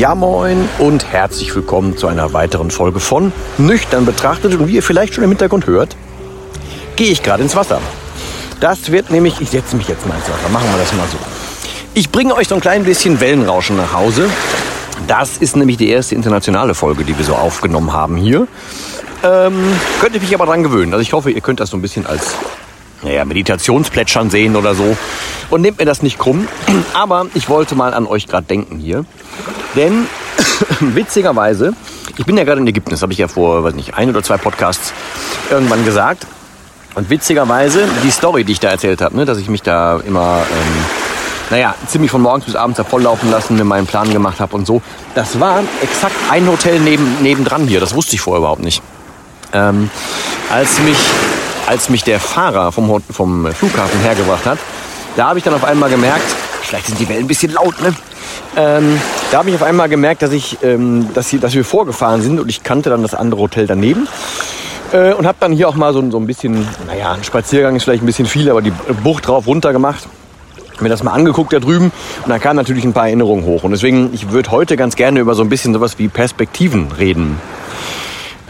Ja moin und herzlich willkommen zu einer weiteren Folge von Nüchtern betrachtet. Und wie ihr vielleicht schon im Hintergrund hört, gehe ich gerade ins Wasser. Das wird nämlich, ich setze mich jetzt mal ins Wasser, machen wir das mal so. Ich bringe euch so ein klein bisschen Wellenrauschen nach Hause. Das ist nämlich die erste internationale Folge, die wir so aufgenommen haben hier. Ähm, könnt ihr mich aber dran gewöhnen. Also ich hoffe, ihr könnt das so ein bisschen als naja, Meditationsplätschern sehen oder so. Und nehmt mir das nicht krumm. Aber ich wollte mal an euch gerade denken hier. Denn witzigerweise, ich bin ja gerade in Ägypten, das habe ich ja vor, weiß nicht, ein oder zwei Podcasts irgendwann gesagt. Und witzigerweise, die Story, die ich da erzählt habe, ne, dass ich mich da immer, ähm, naja, ziemlich von morgens bis abends davonlaufen lassen, mir meinen Plan gemacht habe und so, das war exakt ein Hotel neben, nebendran hier. Das wusste ich vorher überhaupt nicht. Ähm, als, mich, als mich der Fahrer vom, vom Flughafen hergebracht hat, da habe ich dann auf einmal gemerkt, vielleicht sind die Wellen ein bisschen laut, ne? Ähm, da habe ich auf einmal gemerkt, dass, ich, ähm, dass, hier, dass wir vorgefahren sind und ich kannte dann das andere Hotel daneben. Äh, und habe dann hier auch mal so, so ein bisschen, naja, ein Spaziergang ist vielleicht ein bisschen viel, aber die Bucht drauf runter gemacht. Mir das mal angeguckt da drüben und da kamen natürlich ein paar Erinnerungen hoch. Und deswegen, ich würde heute ganz gerne über so ein bisschen sowas wie Perspektiven reden.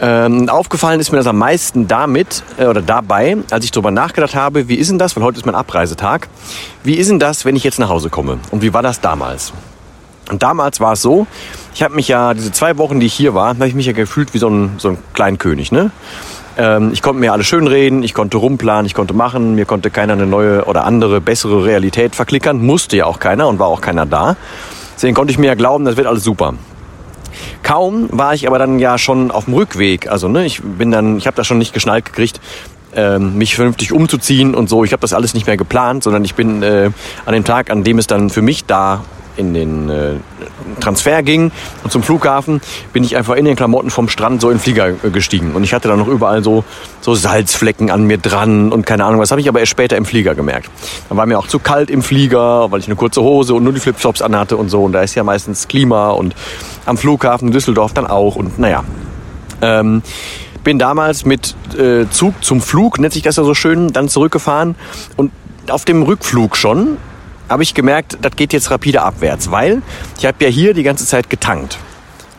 Ähm, aufgefallen ist mir das am meisten damit äh, oder dabei, als ich darüber nachgedacht habe, wie ist denn das, weil heute ist mein Abreisetag, wie ist denn das, wenn ich jetzt nach Hause komme und wie war das damals? Und damals war es so, ich habe mich ja, diese zwei Wochen, die ich hier war, habe ich mich ja gefühlt wie so ein, so ein Kleinkönig. Ne? Ähm, ich konnte mir alles schön reden, ich konnte rumplanen, ich konnte machen, mir konnte keiner eine neue oder andere, bessere Realität verklickern, musste ja auch keiner und war auch keiner da. Deswegen konnte ich mir ja glauben, das wird alles super. Kaum war ich aber dann ja schon auf dem Rückweg. Also ne, ich bin dann, ich habe das schon nicht geschnallt gekriegt, ähm, mich vernünftig umzuziehen und so. Ich habe das alles nicht mehr geplant, sondern ich bin äh, an dem Tag, an dem es dann für mich da in den äh, Transfer ging und zum Flughafen, bin ich einfach in den Klamotten vom Strand so in den Flieger äh, gestiegen. Und ich hatte dann noch überall so, so Salzflecken an mir dran und keine Ahnung was. Habe ich aber erst später im Flieger gemerkt. Dann war mir auch zu kalt im Flieger, weil ich eine kurze Hose und nur die Flipflops anhatte und so. Und da ist ja meistens Klima und am Flughafen Düsseldorf dann auch. Und naja. Ähm, bin damals mit äh, Zug zum Flug, nennt sich das ja so schön, dann zurückgefahren und auf dem Rückflug schon habe ich gemerkt, das geht jetzt rapide abwärts, weil ich habe ja hier die ganze Zeit getankt.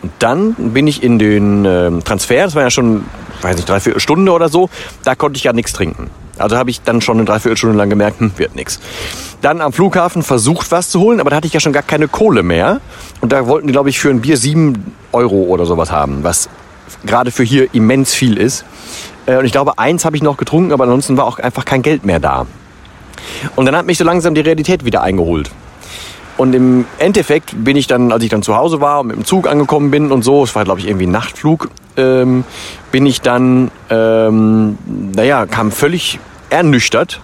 Und dann bin ich in den äh, Transfer, das war ja schon, weiß nicht, dreiviertel Stunde oder so, da konnte ich ja nichts trinken. Also habe ich dann schon eine Dreiviertelstunde lang gemerkt, hm, wird nichts. Dann am Flughafen versucht, was zu holen, aber da hatte ich ja schon gar keine Kohle mehr. Und da wollten die, glaube ich, für ein Bier sieben Euro oder sowas haben, was gerade für hier immens viel ist. Äh, und ich glaube, eins habe ich noch getrunken, aber ansonsten war auch einfach kein Geld mehr da. Und dann hat mich so langsam die Realität wieder eingeholt. Und im Endeffekt bin ich dann, als ich dann zu Hause war und mit dem Zug angekommen bin und so, es war glaube ich irgendwie ein Nachtflug, ähm, bin ich dann, ähm, naja, kam völlig ernüchtert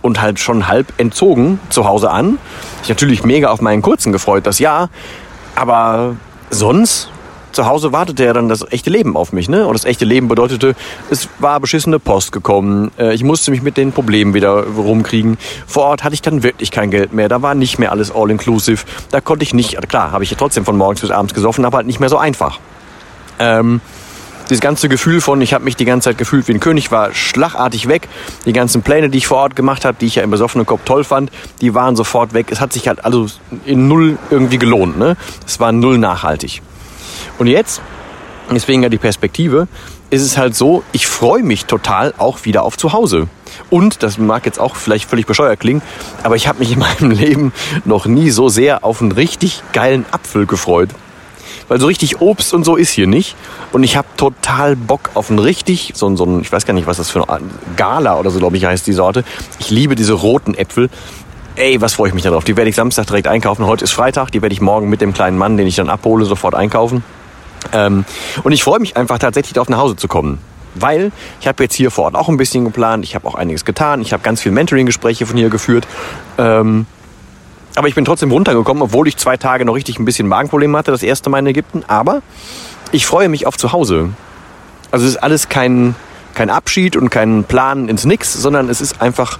und halt schon halb entzogen zu Hause an. Ich natürlich mega auf meinen kurzen gefreut, das ja, aber sonst zu Hause wartete ja dann das echte Leben auf mich. Ne? Und das echte Leben bedeutete, es war beschissene Post gekommen. Äh, ich musste mich mit den Problemen wieder rumkriegen. Vor Ort hatte ich dann wirklich kein Geld mehr. Da war nicht mehr alles all-inclusive. Da konnte ich nicht, klar, habe ich ja trotzdem von morgens bis abends gesoffen, aber halt nicht mehr so einfach. Ähm, dieses ganze Gefühl von, ich habe mich die ganze Zeit gefühlt wie ein König, war schlagartig weg. Die ganzen Pläne, die ich vor Ort gemacht habe, die ich ja im besoffenen Kopf toll fand, die waren sofort weg. Es hat sich halt also in null irgendwie gelohnt. Ne? Es war null nachhaltig. Und jetzt, deswegen ja die Perspektive, ist es halt so, ich freue mich total auch wieder auf zu Hause. Und, das mag jetzt auch vielleicht völlig bescheuert klingen, aber ich habe mich in meinem Leben noch nie so sehr auf einen richtig geilen Apfel gefreut, weil so richtig Obst und so ist hier nicht. Und ich habe total Bock auf ein richtig, so, ein, so ein, ich weiß gar nicht, was das für ein Gala oder so, glaube ich, heißt die Sorte. Ich liebe diese roten Äpfel. Ey, was freue ich mich darauf. Die werde ich Samstag direkt einkaufen. Heute ist Freitag, die werde ich morgen mit dem kleinen Mann, den ich dann abhole, sofort einkaufen. Ähm, und ich freue mich einfach tatsächlich darauf, nach Hause zu kommen. Weil ich habe jetzt hier vor Ort auch ein bisschen geplant, ich habe auch einiges getan, ich habe ganz viele Mentoring-Gespräche von hier geführt. Ähm, aber ich bin trotzdem runtergekommen, obwohl ich zwei Tage noch richtig ein bisschen Magenprobleme hatte, das erste Mal in Ägypten. Aber ich freue mich auf zu Hause. Also es ist alles kein, kein Abschied und kein Plan ins Nix, sondern es ist einfach,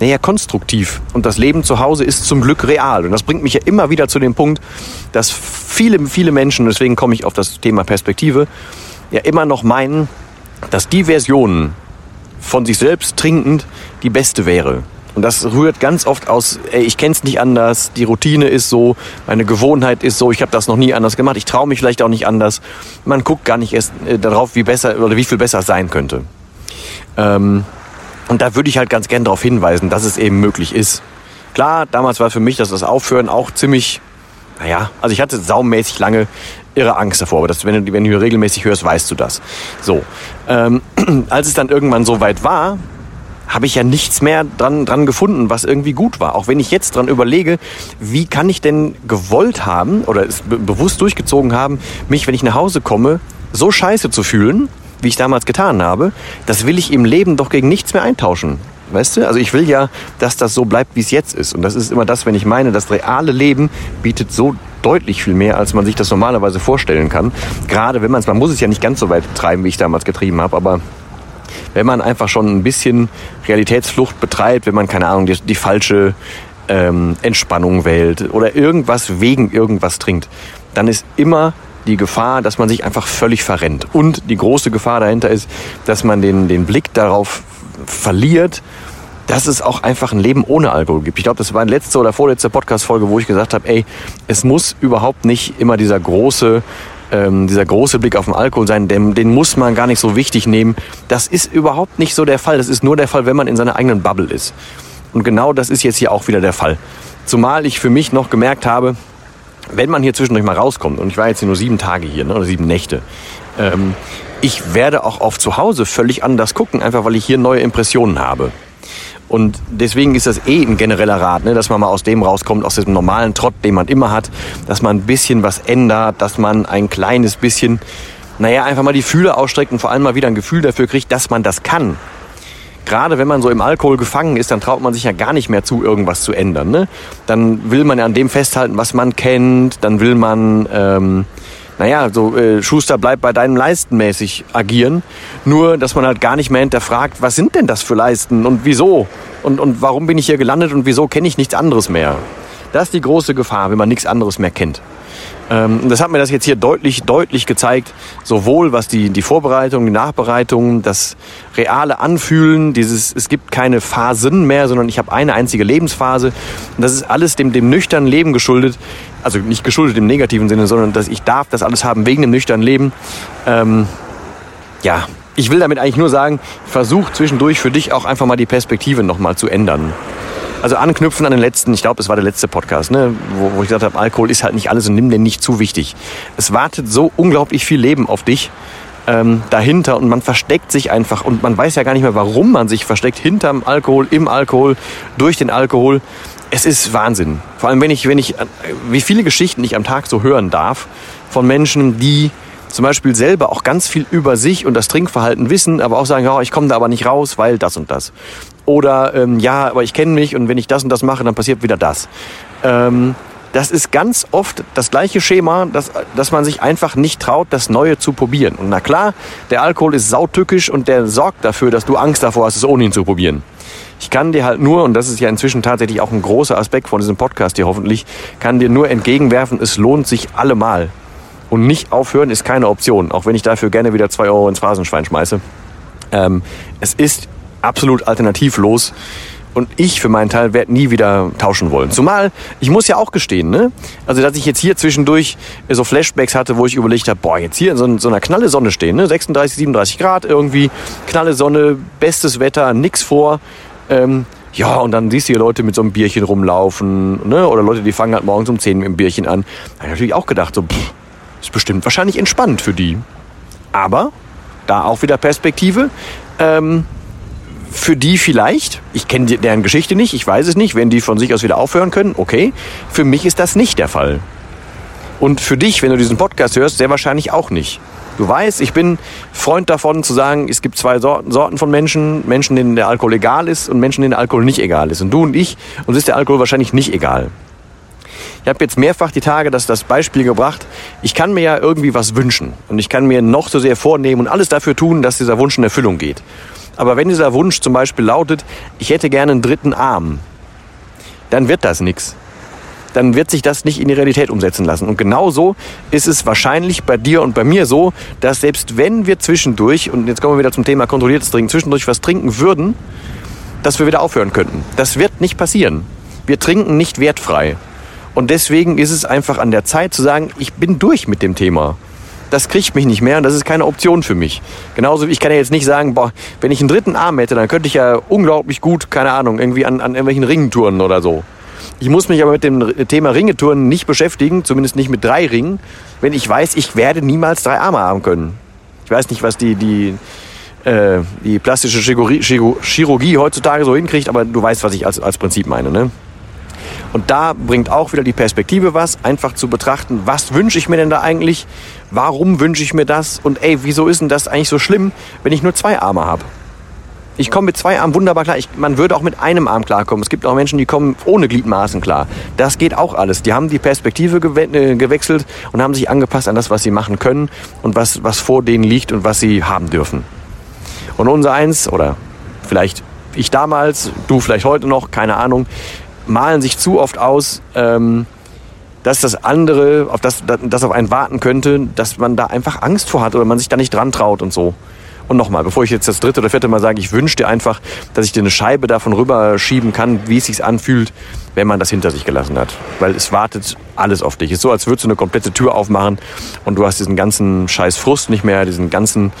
naja, konstruktiv. Und das Leben zu Hause ist zum Glück real. Und das bringt mich ja immer wieder zu dem Punkt, dass viele, viele Menschen, deswegen komme ich auf das Thema Perspektive, ja immer noch meinen, dass die Version von sich selbst trinkend die beste wäre. Und das rührt ganz oft aus, ey, ich kenne es nicht anders, die Routine ist so, meine Gewohnheit ist so, ich habe das noch nie anders gemacht, ich traue mich vielleicht auch nicht anders. Man guckt gar nicht erst äh, darauf, wie besser oder wie viel besser es sein könnte. Ähm, und da würde ich halt ganz gern darauf hinweisen, dass es eben möglich ist. Klar, damals war für mich das, das Aufhören auch ziemlich, naja, also ich hatte saumäßig lange irre Angst davor, aber das, wenn, du, wenn du regelmäßig hörst, weißt du das. So, ähm, als es dann irgendwann so weit war, habe ich ja nichts mehr dran, dran gefunden, was irgendwie gut war. Auch wenn ich jetzt dran überlege, wie kann ich denn gewollt haben oder es be bewusst durchgezogen haben, mich, wenn ich nach Hause komme, so scheiße zu fühlen, wie ich damals getan habe, das will ich im Leben doch gegen nichts mehr eintauschen. Weißt du? Also ich will ja, dass das so bleibt, wie es jetzt ist. Und das ist immer das, wenn ich meine, das reale Leben bietet so deutlich viel mehr, als man sich das normalerweise vorstellen kann. Gerade wenn man es, man muss es ja nicht ganz so weit treiben, wie ich damals getrieben habe, aber wenn man einfach schon ein bisschen Realitätsflucht betreibt, wenn man, keine Ahnung, die, die falsche ähm, Entspannung wählt oder irgendwas wegen irgendwas trinkt, dann ist immer die Gefahr, dass man sich einfach völlig verrennt. Und die große Gefahr dahinter ist, dass man den, den Blick darauf verliert, dass es auch einfach ein Leben ohne Alkohol gibt. Ich glaube, das war eine letzte oder vorletzte Podcast-Folge, wo ich gesagt habe, ey, es muss überhaupt nicht immer dieser große ähm, dieser große Blick auf den Alkohol sein, den, den muss man gar nicht so wichtig nehmen. Das ist überhaupt nicht so der Fall. Das ist nur der Fall, wenn man in seiner eigenen Bubble ist. Und genau das ist jetzt hier auch wieder der Fall. Zumal ich für mich noch gemerkt habe, wenn man hier zwischendurch mal rauskommt, und ich war jetzt hier nur sieben Tage hier, ne, oder sieben Nächte, ähm, ich werde auch auf zu Hause völlig anders gucken, einfach weil ich hier neue Impressionen habe. Und deswegen ist das eh ein genereller Rat, ne, dass man mal aus dem rauskommt, aus diesem normalen Trott, den man immer hat, dass man ein bisschen was ändert, dass man ein kleines bisschen, naja, einfach mal die Fühler ausstreckt und vor allem mal wieder ein Gefühl dafür kriegt, dass man das kann. Gerade wenn man so im Alkohol gefangen ist, dann traut man sich ja gar nicht mehr zu, irgendwas zu ändern. Ne? Dann will man ja an dem festhalten, was man kennt, dann will man... Ähm, naja, so äh, Schuster bleibt bei deinem Leisten mäßig agieren. Nur, dass man halt gar nicht mehr hinterfragt, was sind denn das für Leisten und wieso? Und, und warum bin ich hier gelandet und wieso kenne ich nichts anderes mehr? Das ist die große Gefahr, wenn man nichts anderes mehr kennt. Ähm, das hat mir das jetzt hier deutlich, deutlich gezeigt, sowohl was die, die Vorbereitung, die Nachbereitung, das reale Anfühlen, dieses, es gibt keine Phasen mehr, sondern ich habe eine einzige Lebensphase. Und das ist alles dem, dem nüchternen Leben geschuldet. Also nicht geschuldet im negativen Sinne, sondern dass ich darf das alles haben wegen dem nüchternen Leben. Ähm, ja, ich will damit eigentlich nur sagen, versuch zwischendurch für dich auch einfach mal die Perspektive nochmal zu ändern. Also anknüpfen an den letzten, ich glaube, es war der letzte Podcast, ne, wo, wo ich gesagt habe, Alkohol ist halt nicht alles und nimm den nicht zu wichtig. Es wartet so unglaublich viel Leben auf dich ähm, dahinter und man versteckt sich einfach und man weiß ja gar nicht mehr, warum man sich versteckt hinterm Alkohol, im Alkohol, durch den Alkohol. Es ist Wahnsinn. Vor allem, wenn ich, wenn ich, wie viele Geschichten ich am Tag so hören darf von Menschen, die zum Beispiel selber auch ganz viel über sich und das Trinkverhalten wissen, aber auch sagen, ja, ich komme da aber nicht raus, weil das und das. Oder ähm, ja, aber ich kenne mich und wenn ich das und das mache, dann passiert wieder das. Ähm, das ist ganz oft das gleiche Schema, dass, dass man sich einfach nicht traut, das Neue zu probieren. Und na klar, der Alkohol ist sautückisch und der sorgt dafür, dass du Angst davor hast, es ohne ihn zu probieren. Ich kann dir halt nur, und das ist ja inzwischen tatsächlich auch ein großer Aspekt von diesem Podcast hier hoffentlich, kann dir nur entgegenwerfen, es lohnt sich allemal. Und nicht aufhören ist keine Option, auch wenn ich dafür gerne wieder zwei Euro ins Phrasenschwein schmeiße. Ähm, es ist absolut alternativlos. Und ich für meinen Teil werde nie wieder tauschen wollen. Zumal, ich muss ja auch gestehen, ne? Also, dass ich jetzt hier zwischendurch so Flashbacks hatte, wo ich überlegt habe, boah, jetzt hier in so, so einer knalle Sonne stehen, ne? 36, 37 Grad irgendwie, knalle Sonne, bestes Wetter, nix vor. Ähm, ja, und dann siehst du hier Leute mit so einem Bierchen rumlaufen, ne? Oder Leute, die fangen halt morgens um 10 mit dem Bierchen an. Da habe ich natürlich auch gedacht, so, pff, Ist bestimmt wahrscheinlich entspannt für die. Aber, da auch wieder Perspektive, ähm, für die vielleicht, ich kenne deren Geschichte nicht, ich weiß es nicht, wenn die von sich aus wieder aufhören können, okay. Für mich ist das nicht der Fall. Und für dich, wenn du diesen Podcast hörst, sehr wahrscheinlich auch nicht. Du weißt, ich bin Freund davon zu sagen, es gibt zwei Sorten von Menschen. Menschen, denen der Alkohol egal ist und Menschen, denen der Alkohol nicht egal ist. Und du und ich, uns ist der Alkohol wahrscheinlich nicht egal. Ich habe jetzt mehrfach die Tage das, das Beispiel gebracht, ich kann mir ja irgendwie was wünschen. Und ich kann mir noch so sehr vornehmen und alles dafür tun, dass dieser Wunsch in Erfüllung geht. Aber wenn dieser Wunsch zum Beispiel lautet, ich hätte gerne einen dritten Arm, dann wird das nichts dann wird sich das nicht in die Realität umsetzen lassen. Und genauso ist es wahrscheinlich bei dir und bei mir so, dass selbst wenn wir zwischendurch, und jetzt kommen wir wieder zum Thema kontrolliertes Trinken, zwischendurch was trinken würden, dass wir wieder aufhören könnten. Das wird nicht passieren. Wir trinken nicht wertfrei. Und deswegen ist es einfach an der Zeit zu sagen, ich bin durch mit dem Thema. Das kriegt mich nicht mehr und das ist keine Option für mich. Genauso ich kann ja jetzt nicht sagen, boah, wenn ich einen dritten Arm hätte, dann könnte ich ja unglaublich gut, keine Ahnung, irgendwie an, an irgendwelchen Ringen touren oder so. Ich muss mich aber mit dem Thema Ringetouren nicht beschäftigen, zumindest nicht mit drei Ringen, wenn ich weiß, ich werde niemals drei Arme haben können. Ich weiß nicht, was die, die, äh, die plastische Chirurgie, Chirurgie, heutzutage so hinkriegt, aber du weißt, was ich als, als Prinzip meine. Ne? Und da bringt auch wieder die Perspektive was, einfach zu betrachten, was wünsche ich mir denn da eigentlich, warum wünsche ich mir das und ey, wieso ist denn das eigentlich so schlimm, wenn ich nur zwei Arme habe? Ich komme mit zwei Armen wunderbar klar. Ich, man würde auch mit einem Arm klarkommen. Es gibt auch Menschen, die kommen ohne Gliedmaßen klar. Das geht auch alles. Die haben die Perspektive äh, gewechselt und haben sich angepasst an das, was sie machen können und was, was vor denen liegt und was sie haben dürfen. Und unser eins, oder vielleicht ich damals, du vielleicht heute noch, keine Ahnung, malen sich zu oft aus, ähm, dass das andere, auf das, das auf einen warten könnte, dass man da einfach Angst vor hat oder man sich da nicht dran traut und so. Und nochmal, bevor ich jetzt das dritte oder vierte Mal sage, ich wünsche dir einfach, dass ich dir eine Scheibe davon rüberschieben kann, wie es sich anfühlt, wenn man das hinter sich gelassen hat. Weil es wartet alles auf dich. Es ist so, als würdest du eine komplette Tür aufmachen und du hast diesen ganzen scheiß Frust nicht mehr, diesen ganzen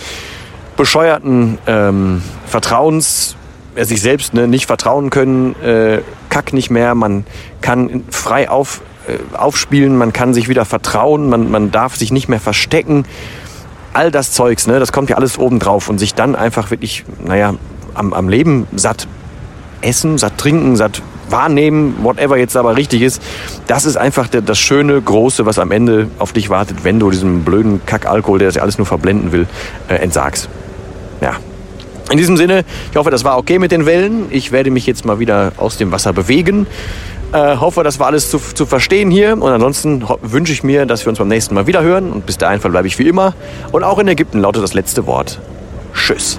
bescheuerten ähm, Vertrauens, sich selbst ne, nicht vertrauen können, äh, Kack nicht mehr. Man kann frei auf, äh, aufspielen, man kann sich wieder vertrauen, man, man darf sich nicht mehr verstecken all das Zeugs, ne, das kommt ja alles oben drauf und sich dann einfach wirklich, naja, am, am Leben satt essen, satt trinken, satt wahrnehmen, whatever jetzt aber richtig ist, das ist einfach das schöne, große, was am Ende auf dich wartet, wenn du diesem blöden Kackalkohol, der das ja alles nur verblenden will, äh, entsagst. Ja. In diesem Sinne, ich hoffe, das war okay mit den Wellen. Ich werde mich jetzt mal wieder aus dem Wasser bewegen. Äh, hoffe, das war alles zu, zu verstehen hier. Und ansonsten wünsche ich mir, dass wir uns beim nächsten Mal wieder hören. Und bis dahin verbleibe ich wie immer. Und auch in Ägypten lautet das letzte Wort. Tschüss.